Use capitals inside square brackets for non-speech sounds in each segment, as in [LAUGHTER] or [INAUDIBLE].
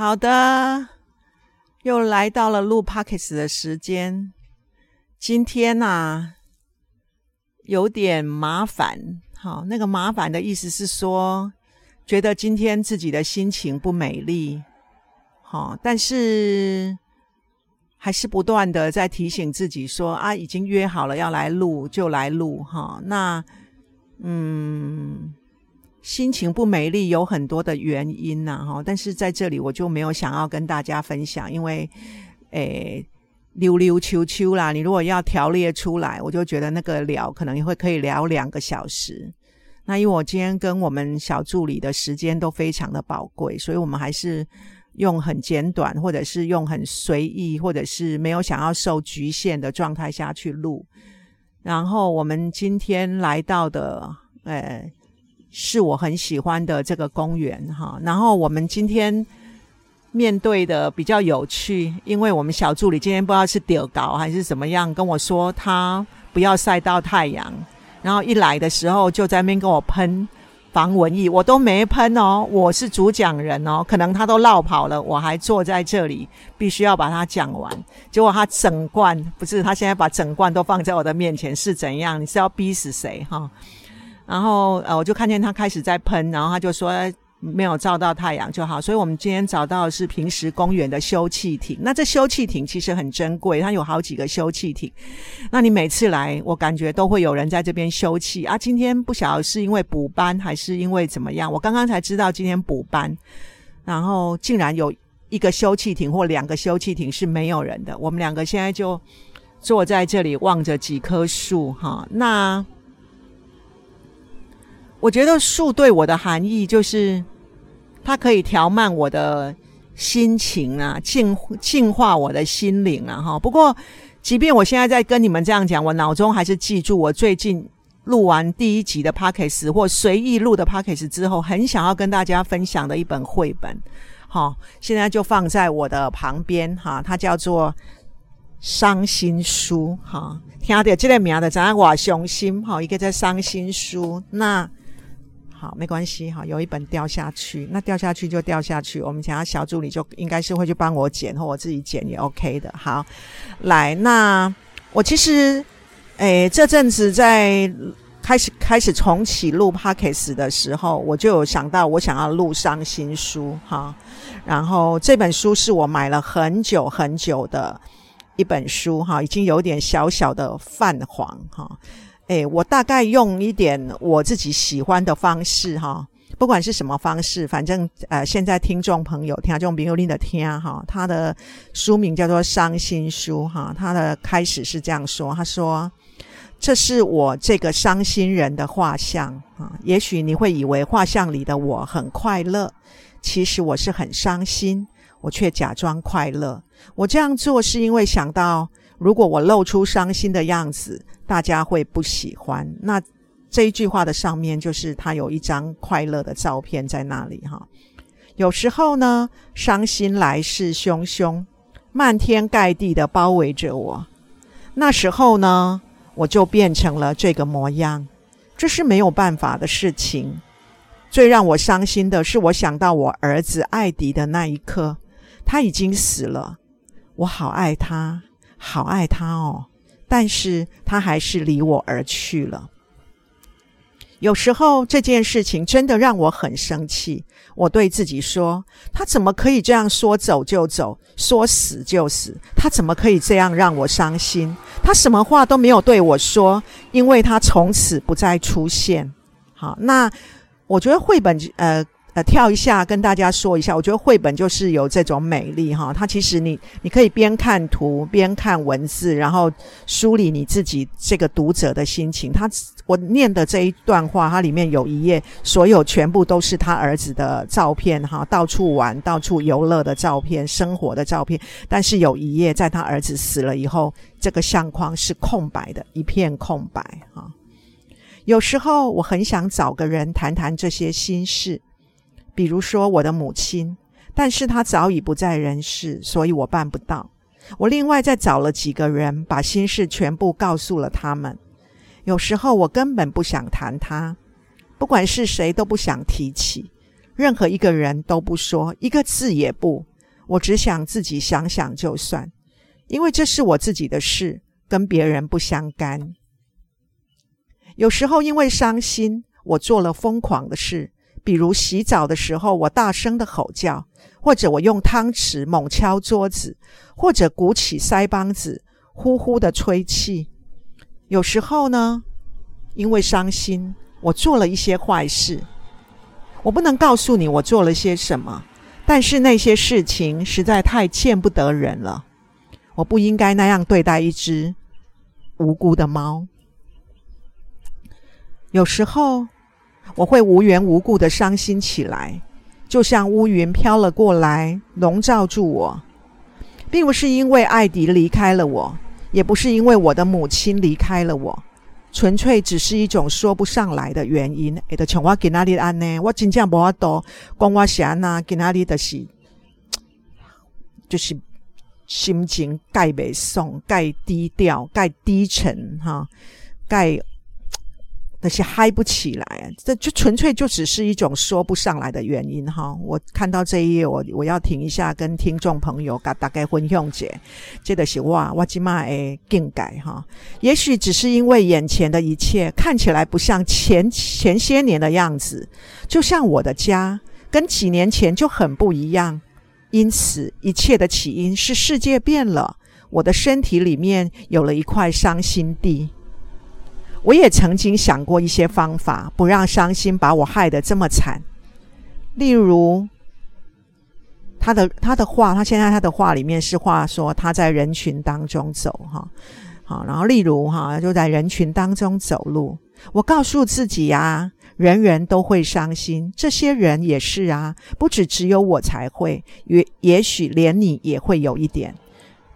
好的，又来到了录 p o c k e t 的时间。今天呐，有点麻烦。好，那个麻烦的意思是说，觉得今天自己的心情不美丽。好，但是还是不断的在提醒自己说啊，已经约好了要来录，就来录。哈，那嗯。心情不美丽有很多的原因呐，哈，但是在这里我就没有想要跟大家分享，因为，诶，溜溜秋秋啦，你如果要条列出来，我就觉得那个聊可能会可以聊两个小时。那因为我今天跟我们小助理的时间都非常的宝贵，所以我们还是用很简短，或者是用很随意，或者是没有想要受局限的状态下去录。然后我们今天来到的，诶。是我很喜欢的这个公园哈，然后我们今天面对的比较有趣，因为我们小助理今天不知道是丢稿还是怎么样，跟我说他不要晒到太阳，然后一来的时候就在那边跟我喷防蚊液，我都没喷哦，我是主讲人哦，可能他都绕跑了，我还坐在这里，必须要把它讲完，结果他整罐不是，他现在把整罐都放在我的面前是怎样？你是要逼死谁哈？然后呃，我就看见他开始在喷，然后他就说没有照到太阳就好。所以我们今天找到的是平时公园的休憩亭。那这休憩亭其实很珍贵，它有好几个休憩亭。那你每次来，我感觉都会有人在这边休憩啊。今天不晓得是因为补班还是因为怎么样，我刚刚才知道今天补班，然后竟然有一个休憩亭或两个休憩亭是没有人的。我们两个现在就坐在这里望着几棵树哈。那。我觉得树对我的含义就是，它可以调慢我的心情啊，净净化我的心灵啊，哈。不过，即便我现在在跟你们这样讲，我脑中还是记住我最近录完第一集的 p o c k e t 或随意录的 p o c k e t 之后，很想要跟大家分享的一本绘本，好，现在就放在我的旁边哈。它叫做《伤心书》哈，听到这个名的，怎样我伤心哈？一个在伤心书那。好，没关系哈，有一本掉下去，那掉下去就掉下去。我们想要小助理就应该是会去帮我捡，或我自己捡也 OK 的。好，来，那我其实，诶，这阵子在开始开始重启录 Pockets 的时候，我就有想到我想要录伤心书哈。然后这本书是我买了很久很久的一本书哈，已经有点小小的泛黄哈。哎，我大概用一点我自己喜欢的方式哈，不管是什么方式，反正呃，现在听众朋友听这种比友令的听哈，他的书名叫做《伤心书》哈，他的开始是这样说，他说：“这是我这个伤心人的画像啊，也许你会以为画像里的我很快乐，其实我是很伤心，我却假装快乐。我这样做是因为想到，如果我露出伤心的样子。”大家会不喜欢。那这一句话的上面就是他有一张快乐的照片在那里哈。有时候呢，伤心来势汹汹，漫天盖地的包围着我。那时候呢，我就变成了这个模样。这是没有办法的事情。最让我伤心的是，我想到我儿子艾迪的那一刻，他已经死了。我好爱他，好爱他哦。但是他还是离我而去了。有时候这件事情真的让我很生气。我对自己说：“他怎么可以这样说走就走，说死就死？他怎么可以这样让我伤心？他什么话都没有对我说，因为他从此不再出现。”好，那我觉得绘本呃。呃，跳一下跟大家说一下，我觉得绘本就是有这种美丽哈。它其实你你可以边看图边看文字，然后梳理你自己这个读者的心情。他我念的这一段话，它里面有一页，所有全部都是他儿子的照片哈，到处玩、到处游乐的照片、生活的照片。但是有一页，在他儿子死了以后，这个相框是空白的，一片空白哈。有时候我很想找个人谈谈这些心事。比如说我的母亲，但是她早已不在人世，所以我办不到。我另外再找了几个人，把心事全部告诉了他们。有时候我根本不想谈他，不管是谁都不想提起，任何一个人都不说一个字也不，我只想自己想想就算，因为这是我自己的事，跟别人不相干。有时候因为伤心，我做了疯狂的事，比如洗澡的时候，我大声的吼叫，或者我用汤匙猛敲桌子，或者鼓起腮帮子，呼呼的吹气。有时候呢，因为伤心，我做了一些坏事。我不能告诉你我做了些什么，但是那些事情实在太见不得人了。我不应该那样对待一只无辜的猫。有时候我会无缘无故的伤心起来，就像乌云飘了过来，笼罩住我，并不是因为艾迪离开了我，也不是因为我的母亲离开了我，纯粹只是一种说不上来的原因。诶，都像我今仔日安呢，我真正无法度讲我是安那，今仔日的是就是心情盖袂爽，盖低调，盖低沉，哈，盖。那些嗨不起来，这就纯粹就只是一种说不上来的原因哈。我看到这一页，我我要停一下，跟听众朋友嘎大概分享解，这个是哇，我今嘛诶更改哈。也许只是因为眼前的一切看起来不像前前些年的样子，就像我的家跟几年前就很不一样，因此一切的起因是世界变了，我的身体里面有了一块伤心地。我也曾经想过一些方法，不让伤心把我害得这么惨。例如，他的他的话，他现在他的话里面是话说他在人群当中走哈，好，然后例如哈就在人群当中走路。我告诉自己呀，人人都会伤心，这些人也是啊，不止只有我才会，也也许连你也会有一点。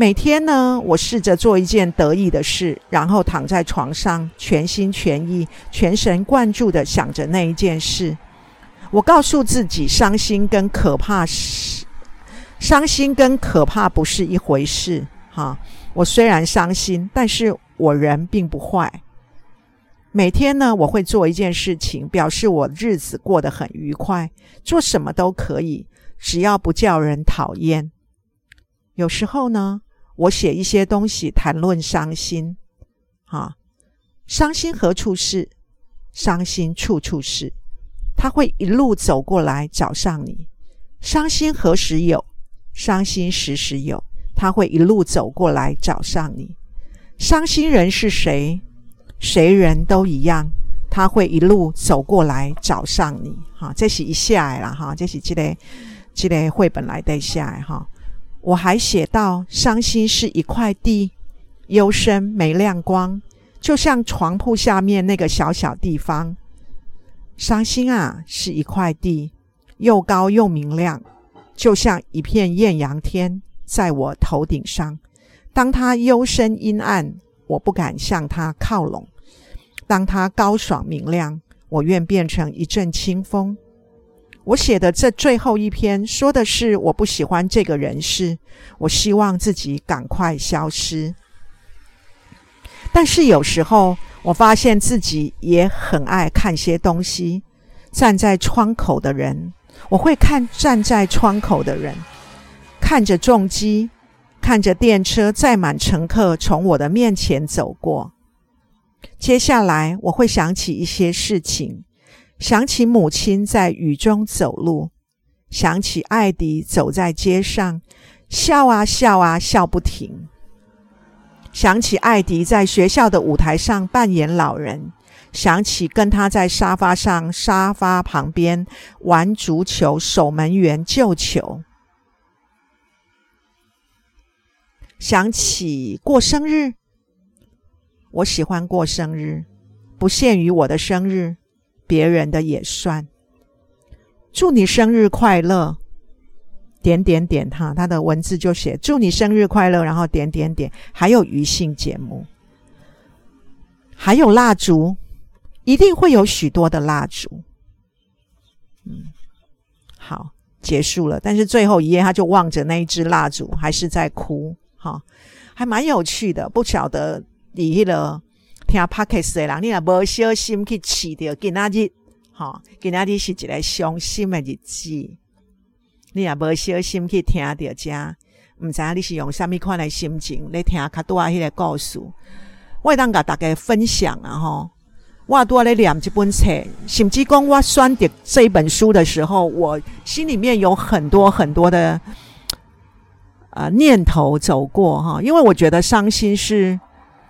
每天呢，我试着做一件得意的事，然后躺在床上，全心全意、全神贯注的想着那一件事。我告诉自己，伤心跟可怕是伤心跟可怕不是一回事。哈，我虽然伤心，但是我人并不坏。每天呢，我会做一件事情，表示我日子过得很愉快，做什么都可以，只要不叫人讨厌。有时候呢。我写一些东西谈论伤心，啊，伤心何处是？伤心处处是。他会一路走过来找上你。伤心何时有？伤心时时有。他会一路走过来找上你。伤心人是谁？谁人都一样。他会一路走过来找上你。哈，这是一下来了哈，这是这个这个绘本来的下来哈。我还写到，伤心是一块地，幽深没亮光，就像床铺下面那个小小地方。伤心啊，是一块地，又高又明亮，就像一片艳阳天，在我头顶上。当它幽深阴暗，我不敢向它靠拢；当它高爽明亮，我愿变成一阵清风。我写的这最后一篇，说的是我不喜欢这个人事，我希望自己赶快消失。但是有时候，我发现自己也很爱看些东西。站在窗口的人，我会看站在窗口的人，看着重机，看着电车载满乘客从我的面前走过。接下来，我会想起一些事情。想起母亲在雨中走路，想起艾迪走在街上，笑啊笑啊笑不停。想起艾迪在学校的舞台上扮演老人，想起跟他在沙发上、沙发旁边玩足球、守门员、救球。想起过生日，我喜欢过生日，不限于我的生日。别人的也算。祝你生日快乐！点点点，哈，他的文字就写祝你生日快乐，然后点点点，还有余兴节目，还有蜡烛，一定会有许多的蜡烛。嗯，好，结束了。但是最后一页，他就望着那一支蜡烛，还是在哭。哈，还蛮有趣的，不晓得你了。听 p o d c 的人，你若无小心去试着今仔日，吼，今仔日是一个伤心的日子。你也无小心去听着遮，毋知影你是用啥物款的心情咧听较多迄个故事。我会当甲大家分享啊吼，我拄啊咧念即本册，甚至讲我选择这一本书的时候，我心里面有很多很多的呃念头走过哈，因为我觉得伤心是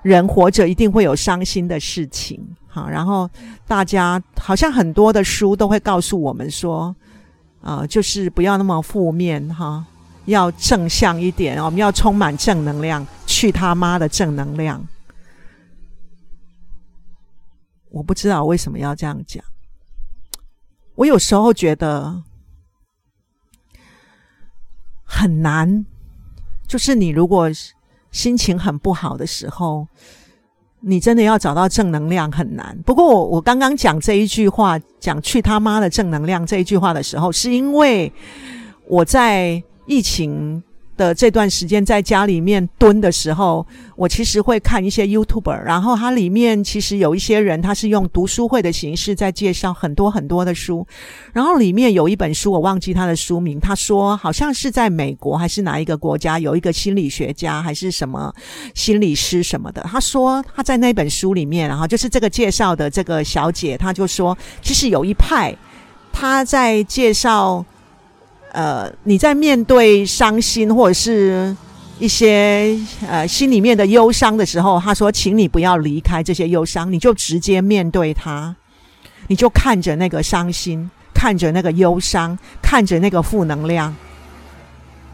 人活着一定会有伤心的事情。好，然后大家好像很多的书都会告诉我们说，啊，就是不要那么负面哈，要正向一点，我们要充满正能量，去他妈的正能量！我不知道为什么要这样讲，我有时候觉得很难，就是你如果心情很不好的时候。你真的要找到正能量很难。不过我我刚刚讲这一句话，讲去他妈的正能量这一句话的时候，是因为我在疫情。的这段时间在家里面蹲的时候，我其实会看一些 YouTuber，然后它里面其实有一些人，他是用读书会的形式在介绍很多很多的书，然后里面有一本书我忘记他的书名，他说好像是在美国还是哪一个国家有一个心理学家还是什么心理师什么的，他说他在那本书里面，然后就是这个介绍的这个小姐，她就说其实有一派他在介绍。呃，你在面对伤心或者是一些呃心里面的忧伤的时候，他说：“请你不要离开这些忧伤，你就直接面对它，你就看着那个伤心，看着那个忧伤，看着那个负能量，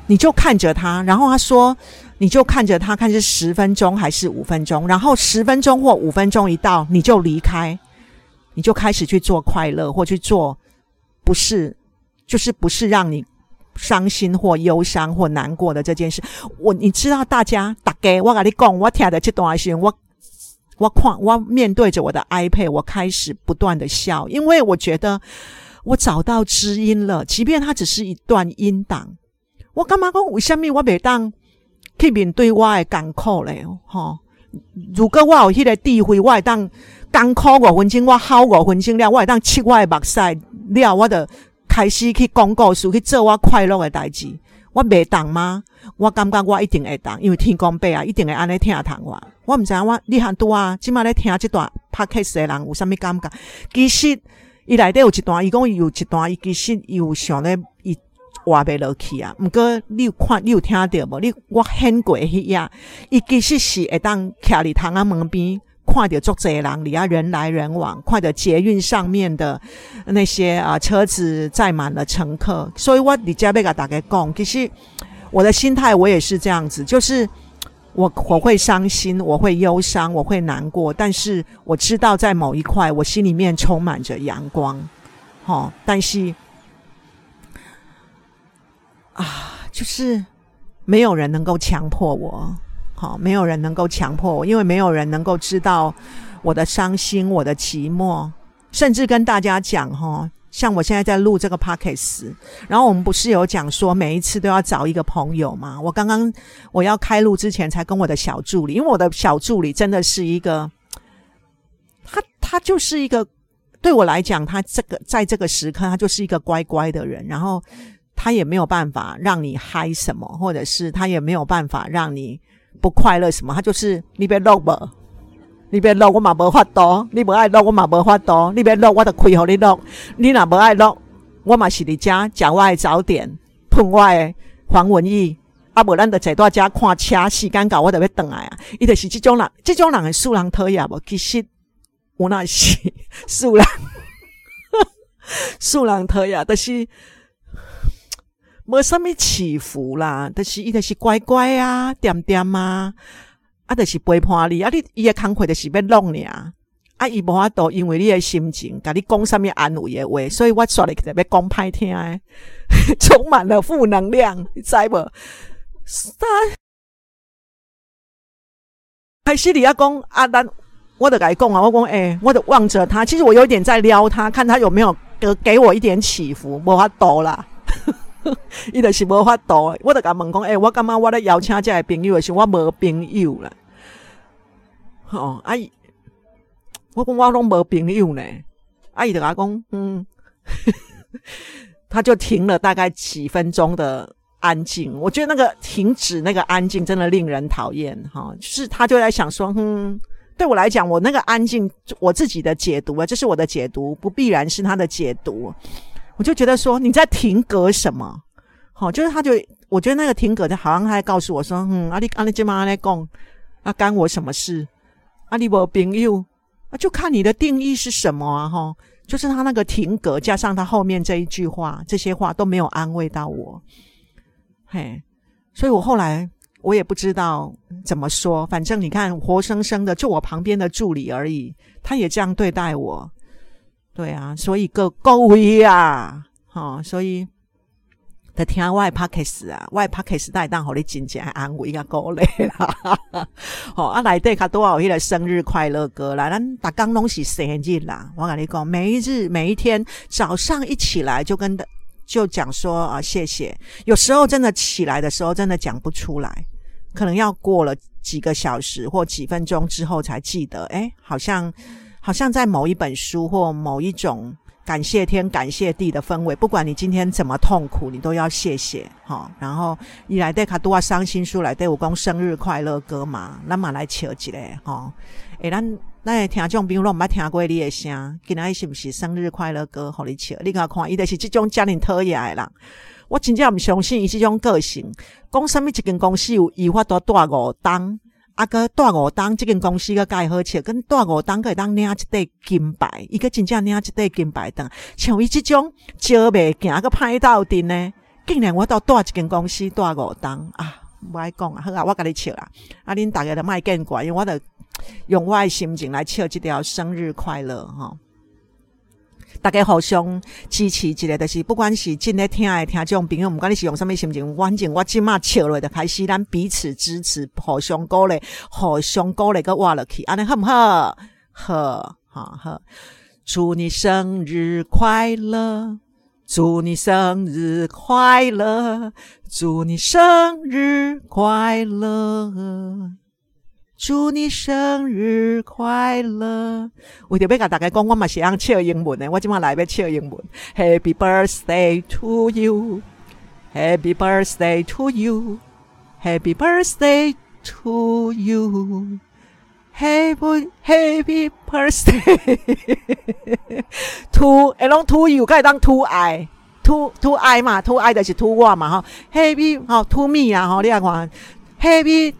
你就看着他。然后他说，你就看着他，看是十分钟还是五分钟。然后十分钟或五分钟一到，你就离开，你就开始去做快乐或去做不是。”就是不是让你伤心或忧伤或难过的这件事，我你知道，大家大概我跟你讲，我听的这段时间，我我看我面对着我的 iPad，我开始不断的笑，因为我觉得我找到知音了，即便它只是一段音档。我干嘛讲？为什么我每当去面对我的艰苦嘞？哈，如果我有迄个智慧，我会当艰苦五分钟，我好五分钟了，我会当切我的目屎了，我的。开始去讲故事，去做我快乐的代志，我袂当吗？我感觉我一定会当，因为天公伯啊，一定会安尼听谈我。我毋知影我你很多啊，即马咧听即段拍 o d 的人有啥物感觉？其实伊内底有一段，伊讲伊有一段，伊其实伊有想咧伊话袂落去啊。毋过你有看，你有听着无？你我很过迄样，伊其实是会当徛伫窗仔门边。快点坐这人里啊，人来人往，快点捷运上面的那些啊车子载满了乘客，所以我你加贝卡打开讲，其实我的心态我也是这样子，就是我我会伤心，我会忧伤，我会难过，但是我知道在某一块，我心里面充满着阳光，好，但是啊，就是没有人能够强迫我。好，没有人能够强迫我，因为没有人能够知道我的伤心、我的寂寞，甚至跟大家讲哈，像我现在在录这个 podcast，然后我们不是有讲说每一次都要找一个朋友吗？我刚刚我要开录之前才跟我的小助理，因为我的小助理真的是一个，他他就是一个对我来讲，他这个在这个时刻，他就是一个乖乖的人，然后他也没有办法让你嗨什么，或者是他也没有办法让你。不快乐什么？他就是你别录无，你别录我嘛无法度，你不爱录我嘛无法度，你别录我就开互你录，你若无爱录，我嘛是伫遮食我的早点，喷我的黄文义，啊无咱就坐在遮看车，时间到我就要转来啊！伊就是即种人，即种人的素人讨厌无？其实我那是 [LAUGHS] 素人，[LAUGHS] 素人讨厌，但是。无什么起伏啦，但是伊就是乖乖啊，点点啊，啊，就是陪伴你啊。你伊诶工课就是要弄你啊，啊，伊无法度因为你诶心情，甲你讲什么安慰诶话，所以我说你特别讲歹听诶，[LAUGHS] 充满了负能量，你知无？三开始你要讲啊，咱我就甲伊讲啊，我讲诶，我得望着他，其实我有点在撩他，看他有没有给给我一点起伏，无法度啦。[LAUGHS] 伊就是无法度，我就甲问讲，诶，我感觉我咧邀请这个朋友的时，我无朋友啦。吼，阿姨，我讲我拢无朋友呢。阿姨就甲讲，嗯，他就停了大概几分钟的安静。我觉得那个停止那个安静真的令人讨厌哈，就是他就在想说，嗯，对我来讲，我那个安静我自己的解读啊，这是我的解读，不必然是他的解读。我就觉得说你在停格什么？好，就是他就我觉得那个停格就好像他在告诉我说，嗯，阿里阿里今晚阿来讲，啊，干我什么事？阿里我朋友啊，就看你的定义是什么啊，哈。就是他那个停格，加上他后面这一句话，这些话都没有安慰到我，嘿，所以我后来我也不知道怎么说。反正你看，活生生的就我旁边的助理而已，他也这样对待我，对啊，所以各各位啊，哈，所以。在听外 pockets 啊，外 pockets 带当好你真正安慰甲鼓励啦。[LAUGHS] 哦，啊来对卡多少迄个生日快乐歌啦，咱打刚拢是生日啦。我跟你讲，每一日每一天早上一起来就跟就讲说啊谢谢。有时候真的起来的时候真的讲不出来，可能要过了几个小时或几分钟之后才记得。哎，好像好像在某一本书或某一种。感谢天，感谢地的氛围。不管你今天怎么痛苦，你都要谢谢哈。然后伊来对卡多啊伤心书来对我讲生日快乐歌嘛，那么来笑一个哈。诶，咱咱听众朋友拢毋捌听过你的声，今仔是毋是生日快乐歌？互你笑，你甲看，伊就是即种家庭讨厌的人。我真正毋相信伊即种个性。讲什么一间公司有伊法度带五档。啊个大五档，即间公司个介好笑，跟大五档个当领一块金牌，伊个真正领一块金牌当，像伊即种招袂行个歹斗阵呢，竟然我到大一间公司大五档啊，唔爱讲啊，好啊，我甲你笑啦，啊，恁大家都卖见怪，因为我得用我诶心情来笑即条生日快乐哈。大家互相支持一个，就是不管是正在听的听众朋友，毋管你是用什么心情，反正我即马笑落就开始，咱彼此支持，互相鼓励，互相鼓励个活落去，安尼好唔好？好，好，好。祝你生日快乐！祝你生日快乐！祝你生日快乐！祝你生日快乐！为着要甲大家讲，我嘛是用唱英文的，我即马来要唱英文。Happy birthday to you, Happy birthday to you, Happy birthday to you, Happy Happy birthday to，哎拢 to you，可以当 to I，to to I 嘛，to I 就是 to 我嘛，哈，Happy 好 to me 啊，吼，你啊看，Happy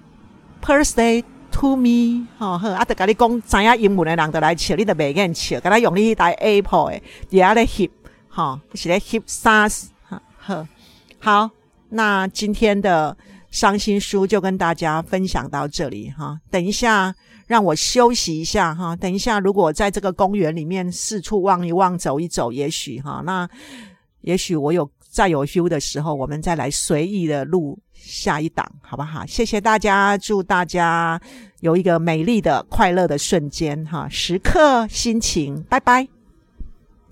birthday。To me，吼好，啊，得甲你讲，知影英文的人就来笑，你就袂瘾笑，甲他用你迄台 Apple 诶，伫遐咧翕，吼，是咧翕啥？好，好，那今天的伤心书就跟大家分享到这里哈。等一下，让我休息一下哈。等一下，如果在这个公园里面四处望一望、走一走，也许哈，那也许我有再有休的时候，我们再来随意的录。下一档好不好？谢谢大家，祝大家有一个美丽的、快乐的瞬间哈，时刻心情，拜拜。